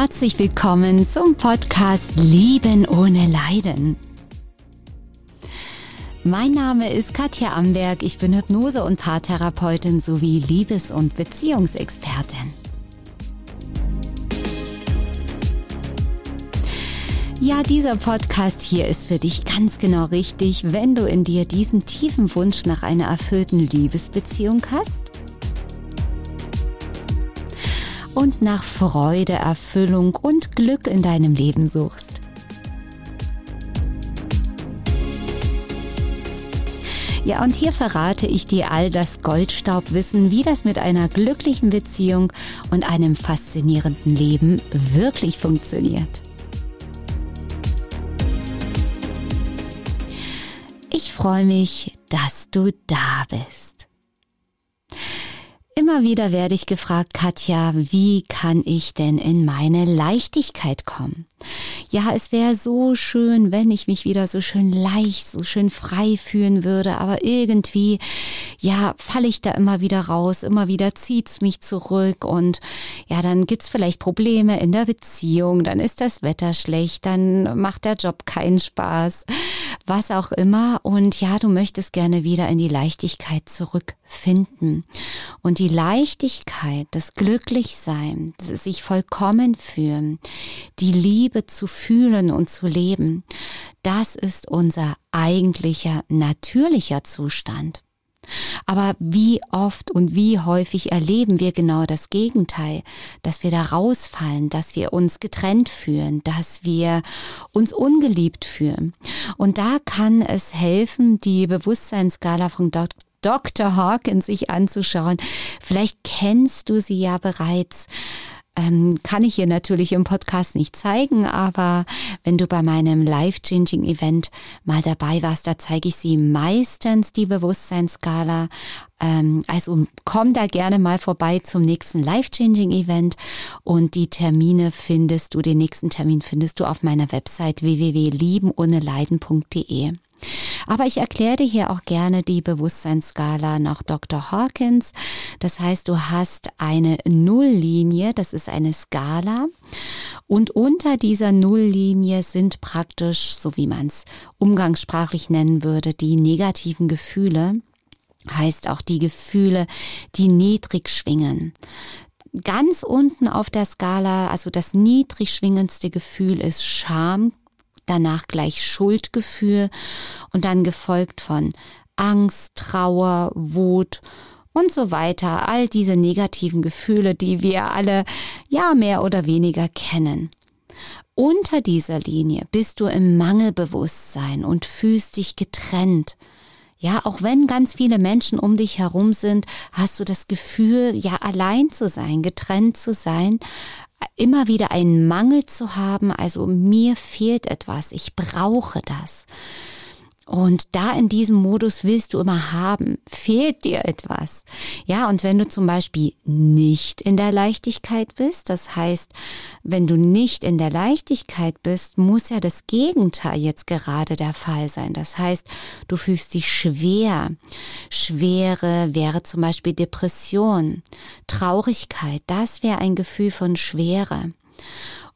herzlich willkommen zum Podcast Lieben ohne Leiden. Mein Name ist Katja Amberg, ich bin Hypnose- und Paartherapeutin sowie Liebes- und Beziehungsexpertin. Ja, dieser Podcast hier ist für dich ganz genau richtig, wenn du in dir diesen tiefen Wunsch nach einer erfüllten Liebesbeziehung hast und nach Freude, Erfüllung und Glück in deinem Leben suchst. Ja, und hier verrate ich dir all das Goldstaubwissen, wie das mit einer glücklichen Beziehung und einem faszinierenden Leben wirklich funktioniert. Ich freue mich, dass du da bist. Immer wieder werde ich gefragt, Katja, wie kann ich denn in meine Leichtigkeit kommen? Ja, es wäre so schön, wenn ich mich wieder so schön leicht, so schön frei fühlen würde, aber irgendwie, ja, falle ich da immer wieder raus, immer wieder zieht's mich zurück und ja, dann gibt's vielleicht Probleme in der Beziehung, dann ist das Wetter schlecht, dann macht der Job keinen Spaß was auch immer. Und ja, du möchtest gerne wieder in die Leichtigkeit zurückfinden. Und die Leichtigkeit, das Glücklichsein, das sich vollkommen fühlen, die Liebe zu fühlen und zu leben, das ist unser eigentlicher, natürlicher Zustand. Aber wie oft und wie häufig erleben wir genau das Gegenteil, dass wir da rausfallen, dass wir uns getrennt fühlen, dass wir uns ungeliebt fühlen. Und da kann es helfen, die Bewusstseinsskala von Dr. Hawkins sich anzuschauen. Vielleicht kennst du sie ja bereits ähm, kann ich hier natürlich im Podcast nicht zeigen, aber wenn du bei meinem Life-Changing Event mal dabei warst, da zeige ich sie meistens die Bewusstseinsskala. Ähm, also komm da gerne mal vorbei zum nächsten Life-Changing Event und die Termine findest du, den nächsten Termin findest du auf meiner Website www.liebenohneleiden.de. Aber ich erkläre dir hier auch gerne die Bewusstseinsskala nach Dr. Hawkins. Das heißt, du hast eine Nulllinie, das ist eine Skala. Und unter dieser Nulllinie sind praktisch, so wie man es umgangssprachlich nennen würde, die negativen Gefühle. Heißt auch die Gefühle, die niedrig schwingen ganz unten auf der Skala, also das niedrig schwingendste Gefühl ist Scham, danach gleich Schuldgefühl und dann gefolgt von Angst, Trauer, Wut und so weiter. All diese negativen Gefühle, die wir alle ja mehr oder weniger kennen. Unter dieser Linie bist du im Mangelbewusstsein und fühlst dich getrennt. Ja, auch wenn ganz viele Menschen um dich herum sind, hast du das Gefühl, ja, allein zu sein, getrennt zu sein, immer wieder einen Mangel zu haben, also mir fehlt etwas, ich brauche das. Und da in diesem Modus willst du immer haben, fehlt dir etwas. Ja, und wenn du zum Beispiel nicht in der Leichtigkeit bist, das heißt, wenn du nicht in der Leichtigkeit bist, muss ja das Gegenteil jetzt gerade der Fall sein. Das heißt, du fühlst dich schwer. Schwere wäre zum Beispiel Depression, Traurigkeit, das wäre ein Gefühl von Schwere.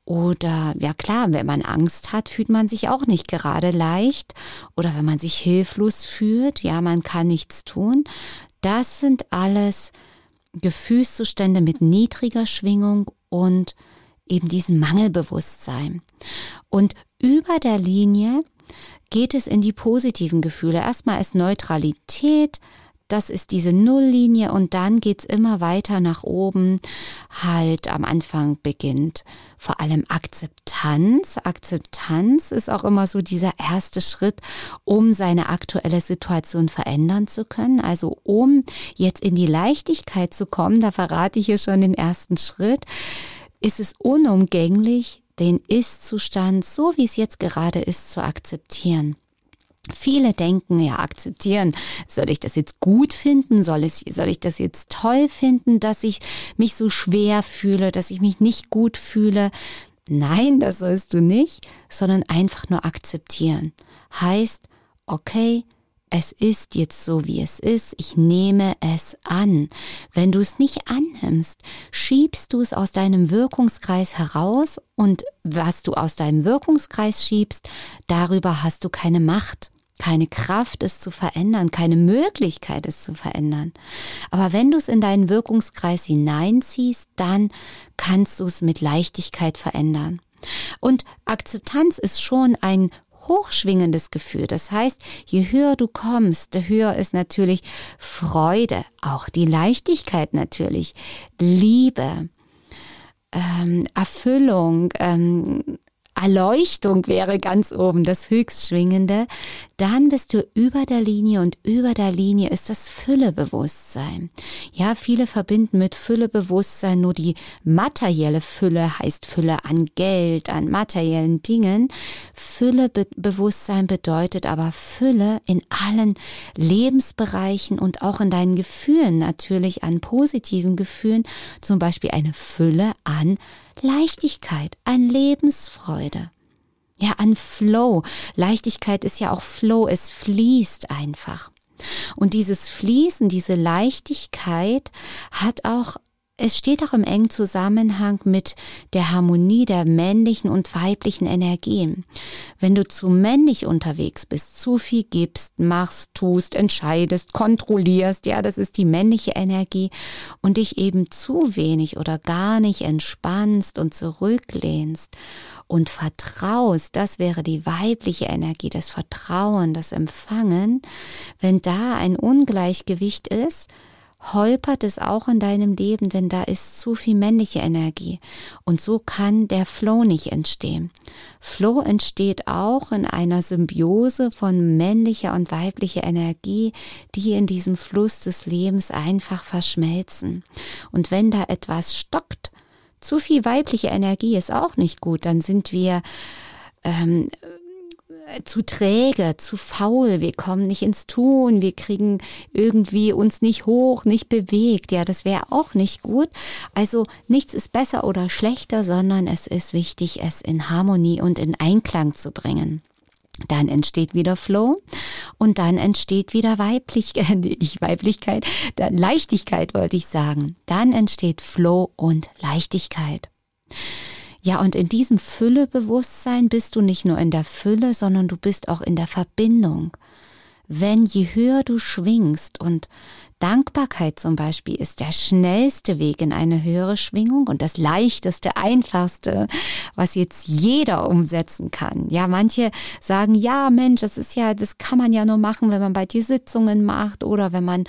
Oder ja klar, wenn man Angst hat, fühlt man sich auch nicht gerade leicht. Oder wenn man sich hilflos fühlt, ja, man kann nichts tun. Das sind alles Gefühlszustände mit niedriger Schwingung und eben diesem Mangelbewusstsein. Und über der Linie geht es in die positiven Gefühle. Erstmal ist Neutralität, das ist diese Nulllinie und dann geht's immer weiter nach oben. Halt am Anfang beginnt vor allem Akzeptanz. Akzeptanz ist auch immer so dieser erste Schritt, um seine aktuelle Situation verändern zu können. Also um jetzt in die Leichtigkeit zu kommen, da verrate ich hier schon den ersten Schritt, ist es unumgänglich, den Ist-Zustand, so wie es jetzt gerade ist, zu akzeptieren. Viele denken, ja, akzeptieren. Soll ich das jetzt gut finden? Soll ich, soll ich das jetzt toll finden, dass ich mich so schwer fühle, dass ich mich nicht gut fühle? Nein, das sollst du nicht, sondern einfach nur akzeptieren. Heißt, okay, es ist jetzt so, wie es ist, ich nehme es an. Wenn du es nicht annimmst, schiebst du es aus deinem Wirkungskreis heraus und was du aus deinem Wirkungskreis schiebst, darüber hast du keine Macht keine Kraft, es zu verändern, keine Möglichkeit, es zu verändern. Aber wenn du es in deinen Wirkungskreis hineinziehst, dann kannst du es mit Leichtigkeit verändern. Und Akzeptanz ist schon ein hochschwingendes Gefühl. Das heißt, je höher du kommst, höher ist natürlich Freude, auch die Leichtigkeit natürlich, Liebe, ähm, Erfüllung, ähm, Erleuchtung wäre ganz oben das Höchstschwingende, dann bist du über der Linie und über der Linie ist das Füllebewusstsein. Ja, viele verbinden mit Füllebewusstsein nur die materielle Fülle, heißt Fülle an Geld, an materiellen Dingen. Füllebewusstsein bedeutet aber Fülle in allen Lebensbereichen und auch in deinen Gefühlen, natürlich an positiven Gefühlen, zum Beispiel eine Fülle an Leichtigkeit, an Lebensfreude. Ja, an Flow. Leichtigkeit ist ja auch Flow, es fließt einfach. Und dieses Fließen, diese Leichtigkeit hat auch es steht auch im engen Zusammenhang mit der Harmonie der männlichen und weiblichen Energien. Wenn du zu männlich unterwegs bist, zu viel gibst, machst, tust, entscheidest, kontrollierst, ja, das ist die männliche Energie und dich eben zu wenig oder gar nicht entspannst und zurücklehnst und vertraust, das wäre die weibliche Energie, das Vertrauen, das Empfangen. Wenn da ein Ungleichgewicht ist, holpert es auch in deinem Leben, denn da ist zu viel männliche Energie. Und so kann der Flow nicht entstehen. Flow entsteht auch in einer Symbiose von männlicher und weiblicher Energie, die in diesem Fluss des Lebens einfach verschmelzen. Und wenn da etwas stockt, zu viel weibliche Energie ist auch nicht gut, dann sind wir ähm, zu träge, zu faul, wir kommen nicht ins Tun, wir kriegen irgendwie uns nicht hoch, nicht bewegt. Ja, das wäre auch nicht gut. Also nichts ist besser oder schlechter, sondern es ist wichtig, es in Harmonie und in Einklang zu bringen. Dann entsteht wieder Flow und dann entsteht wieder Weiblichkeit, nicht Weiblichkeit, dann Leichtigkeit wollte ich sagen. Dann entsteht Flow und Leichtigkeit. Ja, und in diesem Füllebewusstsein bist du nicht nur in der Fülle, sondern du bist auch in der Verbindung. Wenn je höher du schwingst und Dankbarkeit zum Beispiel ist der schnellste Weg in eine höhere Schwingung und das leichteste, einfachste, was jetzt jeder umsetzen kann. Ja, manche sagen, ja, Mensch, das ist ja, das kann man ja nur machen, wenn man bei dir Sitzungen macht oder wenn man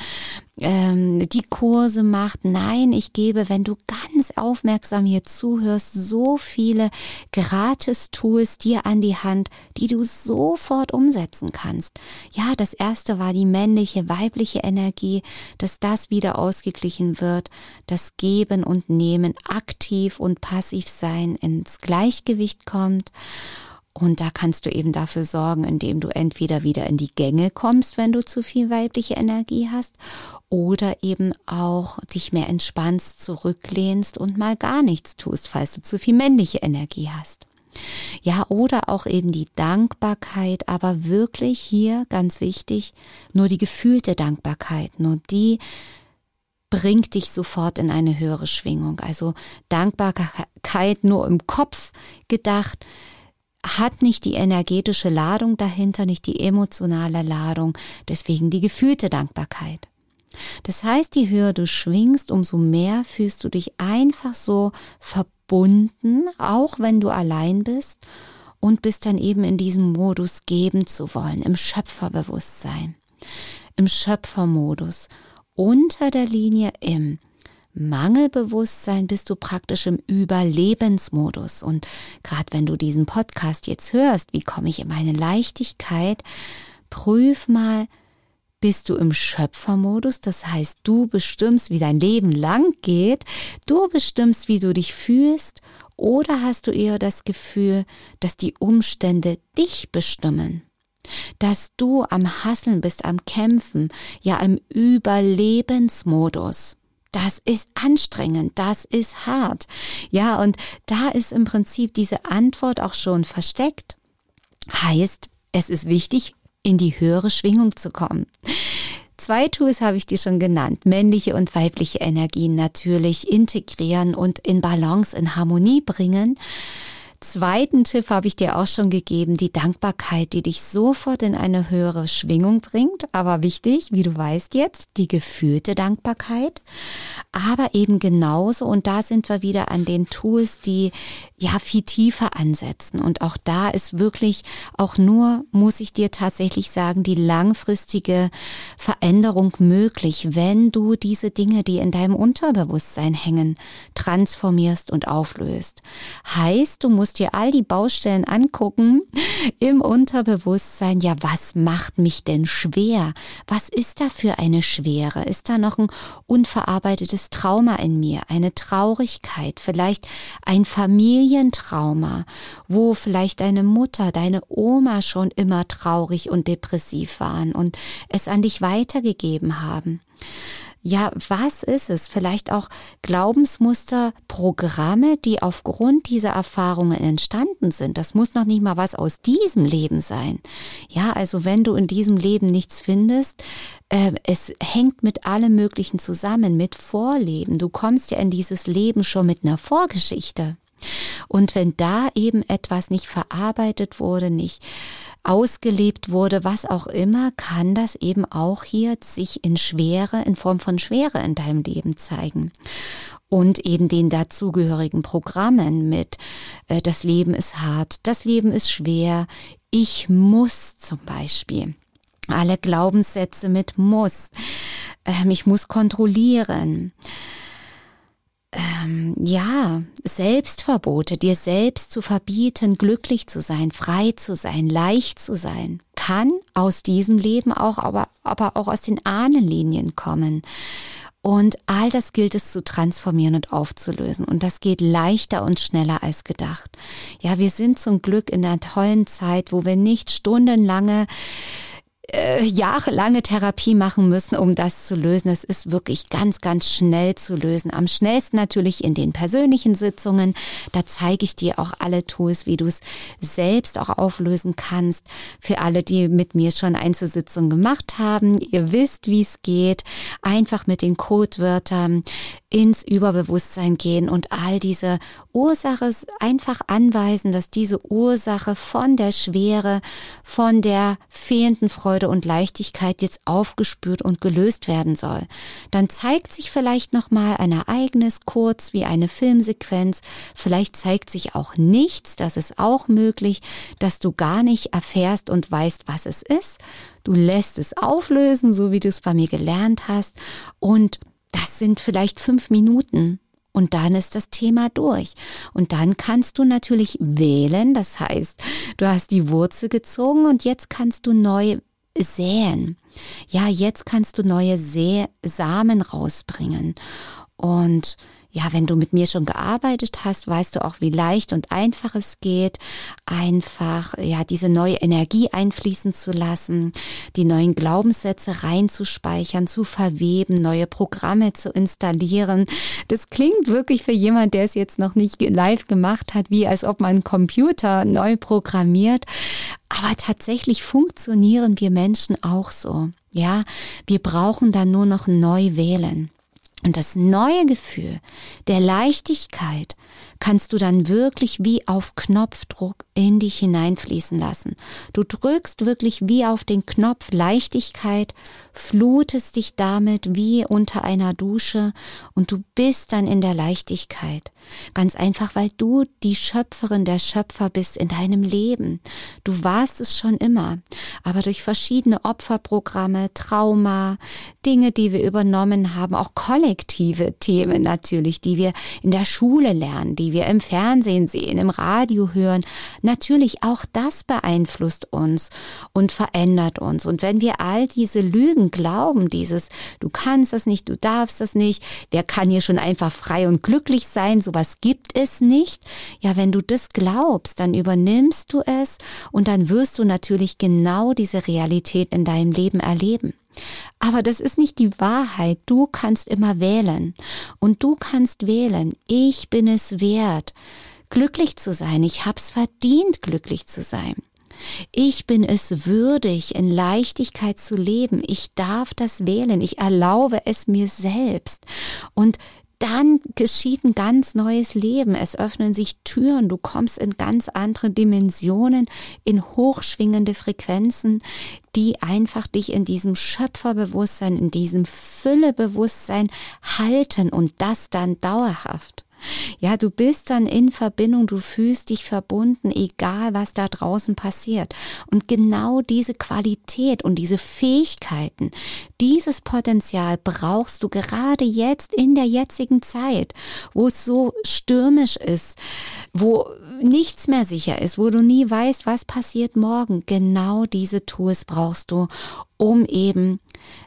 ähm, die Kurse macht. Nein, ich gebe, wenn du ganz aufmerksam hier zuhörst, so viele Gratis-Tools dir an die Hand, die du sofort umsetzen kannst. Ja, das erste war die männliche, weibliche Energie, dass das wieder ausgeglichen wird, das Geben und Nehmen aktiv und passiv sein ins Gleichgewicht kommt. Und da kannst du eben dafür sorgen, indem du entweder wieder in die Gänge kommst, wenn du zu viel weibliche Energie hast, oder eben auch dich mehr entspannst, zurücklehnst und mal gar nichts tust, falls du zu viel männliche Energie hast. Ja, oder auch eben die Dankbarkeit, aber wirklich hier ganz wichtig, nur die gefühlte Dankbarkeit, nur die bringt dich sofort in eine höhere Schwingung. Also Dankbarkeit nur im Kopf gedacht, hat nicht die energetische Ladung dahinter, nicht die emotionale Ladung, deswegen die gefühlte Dankbarkeit. Das heißt, je höher du schwingst, umso mehr fühlst du dich einfach so verbunden, auch wenn du allein bist und bist dann eben in diesem Modus geben zu wollen, im Schöpferbewusstsein, im Schöpfermodus, unter der Linie im Mangelbewusstsein bist du praktisch im Überlebensmodus. Und gerade wenn du diesen Podcast jetzt hörst, wie komme ich in meine Leichtigkeit, prüf mal, bist du im Schöpfermodus, das heißt, du bestimmst, wie dein Leben lang geht, du bestimmst, wie du dich fühlst, oder hast du eher das Gefühl, dass die Umstände dich bestimmen? Dass du am Hasseln bist, am Kämpfen, ja im Überlebensmodus das ist anstrengend, das ist hart. Ja, und da ist im Prinzip diese Antwort auch schon versteckt. Heißt, es ist wichtig, in die höhere Schwingung zu kommen. Zwei Tools habe ich dir schon genannt. Männliche und weibliche Energien natürlich integrieren und in Balance, in Harmonie bringen zweiten Tipp habe ich dir auch schon gegeben, die Dankbarkeit, die dich sofort in eine höhere Schwingung bringt. Aber wichtig, wie du weißt jetzt, die gefühlte Dankbarkeit. Aber eben genauso, und da sind wir wieder an den Tools, die ja viel tiefer ansetzen. Und auch da ist wirklich auch nur, muss ich dir tatsächlich sagen, die langfristige Veränderung möglich, wenn du diese Dinge, die in deinem Unterbewusstsein hängen, transformierst und auflöst. Heißt, du musst musst dir all die Baustellen angucken im Unterbewusstsein. Ja, was macht mich denn schwer? Was ist da für eine Schwere? Ist da noch ein unverarbeitetes Trauma in mir? Eine Traurigkeit? Vielleicht ein Familientrauma, wo vielleicht deine Mutter, deine Oma schon immer traurig und depressiv waren und es an dich weitergegeben haben? Ja, was ist es? Vielleicht auch Glaubensmuster, Programme, die aufgrund dieser Erfahrungen entstanden sind. Das muss noch nicht mal was aus diesem Leben sein. Ja, also wenn du in diesem Leben nichts findest, äh, es hängt mit allem Möglichen zusammen, mit Vorleben. Du kommst ja in dieses Leben schon mit einer Vorgeschichte. Und wenn da eben etwas nicht verarbeitet wurde, nicht ausgelebt wurde, was auch immer, kann das eben auch hier sich in Schwere, in Form von Schwere in deinem Leben zeigen. Und eben den dazugehörigen Programmen mit, äh, das Leben ist hart, das Leben ist schwer, ich muss zum Beispiel. Alle Glaubenssätze mit muss. Ähm, ich muss kontrollieren ähm, ja, Selbstverbote, dir selbst zu verbieten, glücklich zu sein, frei zu sein, leicht zu sein, kann aus diesem Leben auch, aber, aber auch aus den Ahnenlinien kommen. Und all das gilt es zu transformieren und aufzulösen. Und das geht leichter und schneller als gedacht. Ja, wir sind zum Glück in einer tollen Zeit, wo wir nicht stundenlange äh, jahrelange Therapie machen müssen, um das zu lösen. Es ist wirklich ganz, ganz schnell zu lösen. Am schnellsten natürlich in den persönlichen Sitzungen. Da zeige ich dir auch alle Tools, wie du es selbst auch auflösen kannst. Für alle, die mit mir schon Einzelsitzungen gemacht haben, ihr wisst, wie es geht. Einfach mit den Codewörtern ins Überbewusstsein gehen und all diese Ursache einfach anweisen, dass diese Ursache von der Schwere, von der fehlenden Freude und Leichtigkeit jetzt aufgespürt und gelöst werden soll. Dann zeigt sich vielleicht noch mal ein Ereignis kurz wie eine Filmsequenz, vielleicht zeigt sich auch nichts, das ist auch möglich, dass du gar nicht erfährst und weißt, was es ist. Du lässt es auflösen, so wie du es bei mir gelernt hast und das sind vielleicht fünf Minuten. Und dann ist das Thema durch. Und dann kannst du natürlich wählen. Das heißt, du hast die Wurzel gezogen und jetzt kannst du neu säen. Ja, jetzt kannst du neue Samen rausbringen. Und ja, wenn du mit mir schon gearbeitet hast, weißt du auch, wie leicht und einfach es geht, einfach ja diese neue Energie einfließen zu lassen, die neuen Glaubenssätze reinzuspeichern, zu verweben, neue Programme zu installieren. Das klingt wirklich für jemand, der es jetzt noch nicht live gemacht hat, wie als ob man einen Computer neu programmiert. Aber tatsächlich funktionieren wir Menschen auch so. Ja, wir brauchen dann nur noch neu wählen. Und das neue Gefühl der Leichtigkeit kannst du dann wirklich wie auf Knopfdruck in dich hineinfließen lassen. Du drückst wirklich wie auf den Knopf Leichtigkeit, flutest dich damit wie unter einer Dusche und du bist dann in der Leichtigkeit. Ganz einfach, weil du die Schöpferin der Schöpfer bist in deinem Leben. Du warst es schon immer, aber durch verschiedene Opferprogramme, Trauma, Dinge, die wir übernommen haben, auch kollektive Themen natürlich, die wir in der Schule lernen, die wir im Fernsehen sehen, im Radio hören, natürlich auch das beeinflusst uns und verändert uns. Und wenn wir all diese Lügen glauben, dieses, du kannst das nicht, du darfst das nicht, wer kann hier schon einfach frei und glücklich sein, sowas gibt es nicht. Ja, wenn du das glaubst, dann übernimmst du es und dann wirst du natürlich genau diese Realität in deinem Leben erleben. Aber das ist nicht die Wahrheit. Du kannst immer wählen. Und du kannst wählen. Ich bin es wert, glücklich zu sein. Ich hab's verdient, glücklich zu sein. Ich bin es würdig, in Leichtigkeit zu leben. Ich darf das wählen. Ich erlaube es mir selbst. Und dann geschieht ein ganz neues Leben. Es öffnen sich Türen. Du kommst in ganz andere Dimensionen, in hochschwingende Frequenzen, die einfach dich in diesem Schöpferbewusstsein, in diesem Füllebewusstsein halten und das dann dauerhaft. Ja, du bist dann in Verbindung, du fühlst dich verbunden, egal was da draußen passiert. Und genau diese Qualität und diese Fähigkeiten, dieses Potenzial brauchst du gerade jetzt in der jetzigen Zeit, wo es so stürmisch ist, wo nichts mehr sicher ist, wo du nie weißt, was passiert morgen. Genau diese Tools brauchst du, um eben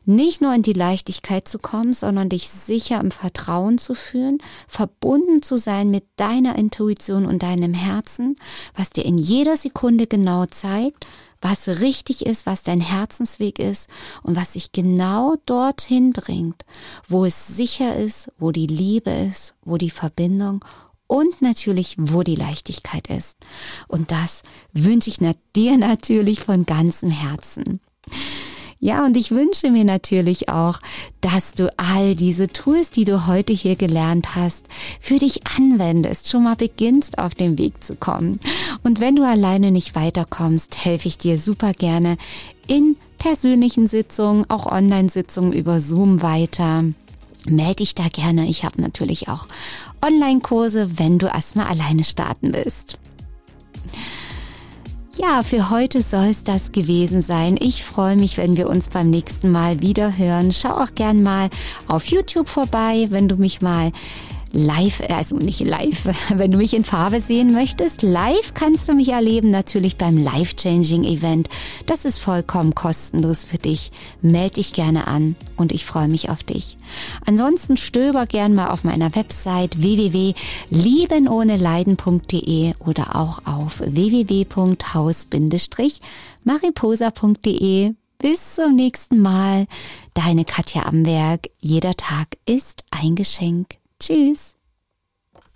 nicht nur in die Leichtigkeit zu kommen, sondern dich sicher im Vertrauen zu fühlen, verbunden zu sein mit deiner Intuition und deinem Herzen, was dir in jeder Sekunde genau zeigt, was richtig ist, was dein Herzensweg ist und was dich genau dorthin bringt, wo es sicher ist, wo die Liebe ist, wo die Verbindung und natürlich, wo die Leichtigkeit ist. Und das wünsche ich dir natürlich von ganzem Herzen. Ja, und ich wünsche mir natürlich auch, dass du all diese Tools, die du heute hier gelernt hast, für dich anwendest, schon mal beginnst auf den Weg zu kommen. Und wenn du alleine nicht weiterkommst, helfe ich dir super gerne in persönlichen Sitzungen, auch Online-Sitzungen über Zoom weiter melde dich da gerne. Ich habe natürlich auch Online-Kurse, wenn du erstmal alleine starten willst. Ja, für heute soll es das gewesen sein. Ich freue mich, wenn wir uns beim nächsten Mal wieder hören. Schau auch gern mal auf YouTube vorbei, wenn du mich mal live, also nicht live, wenn du mich in Farbe sehen möchtest, live kannst du mich erleben, natürlich beim Life-Changing Event. Das ist vollkommen kostenlos für dich. Meld dich gerne an und ich freue mich auf dich. Ansonsten stöber gern mal auf meiner Website www.liebenohneleiden.de oder auch auf www.haus-mariposa.de. Bis zum nächsten Mal. Deine Katja Amberg. Jeder Tag ist ein Geschenk. Tschüss.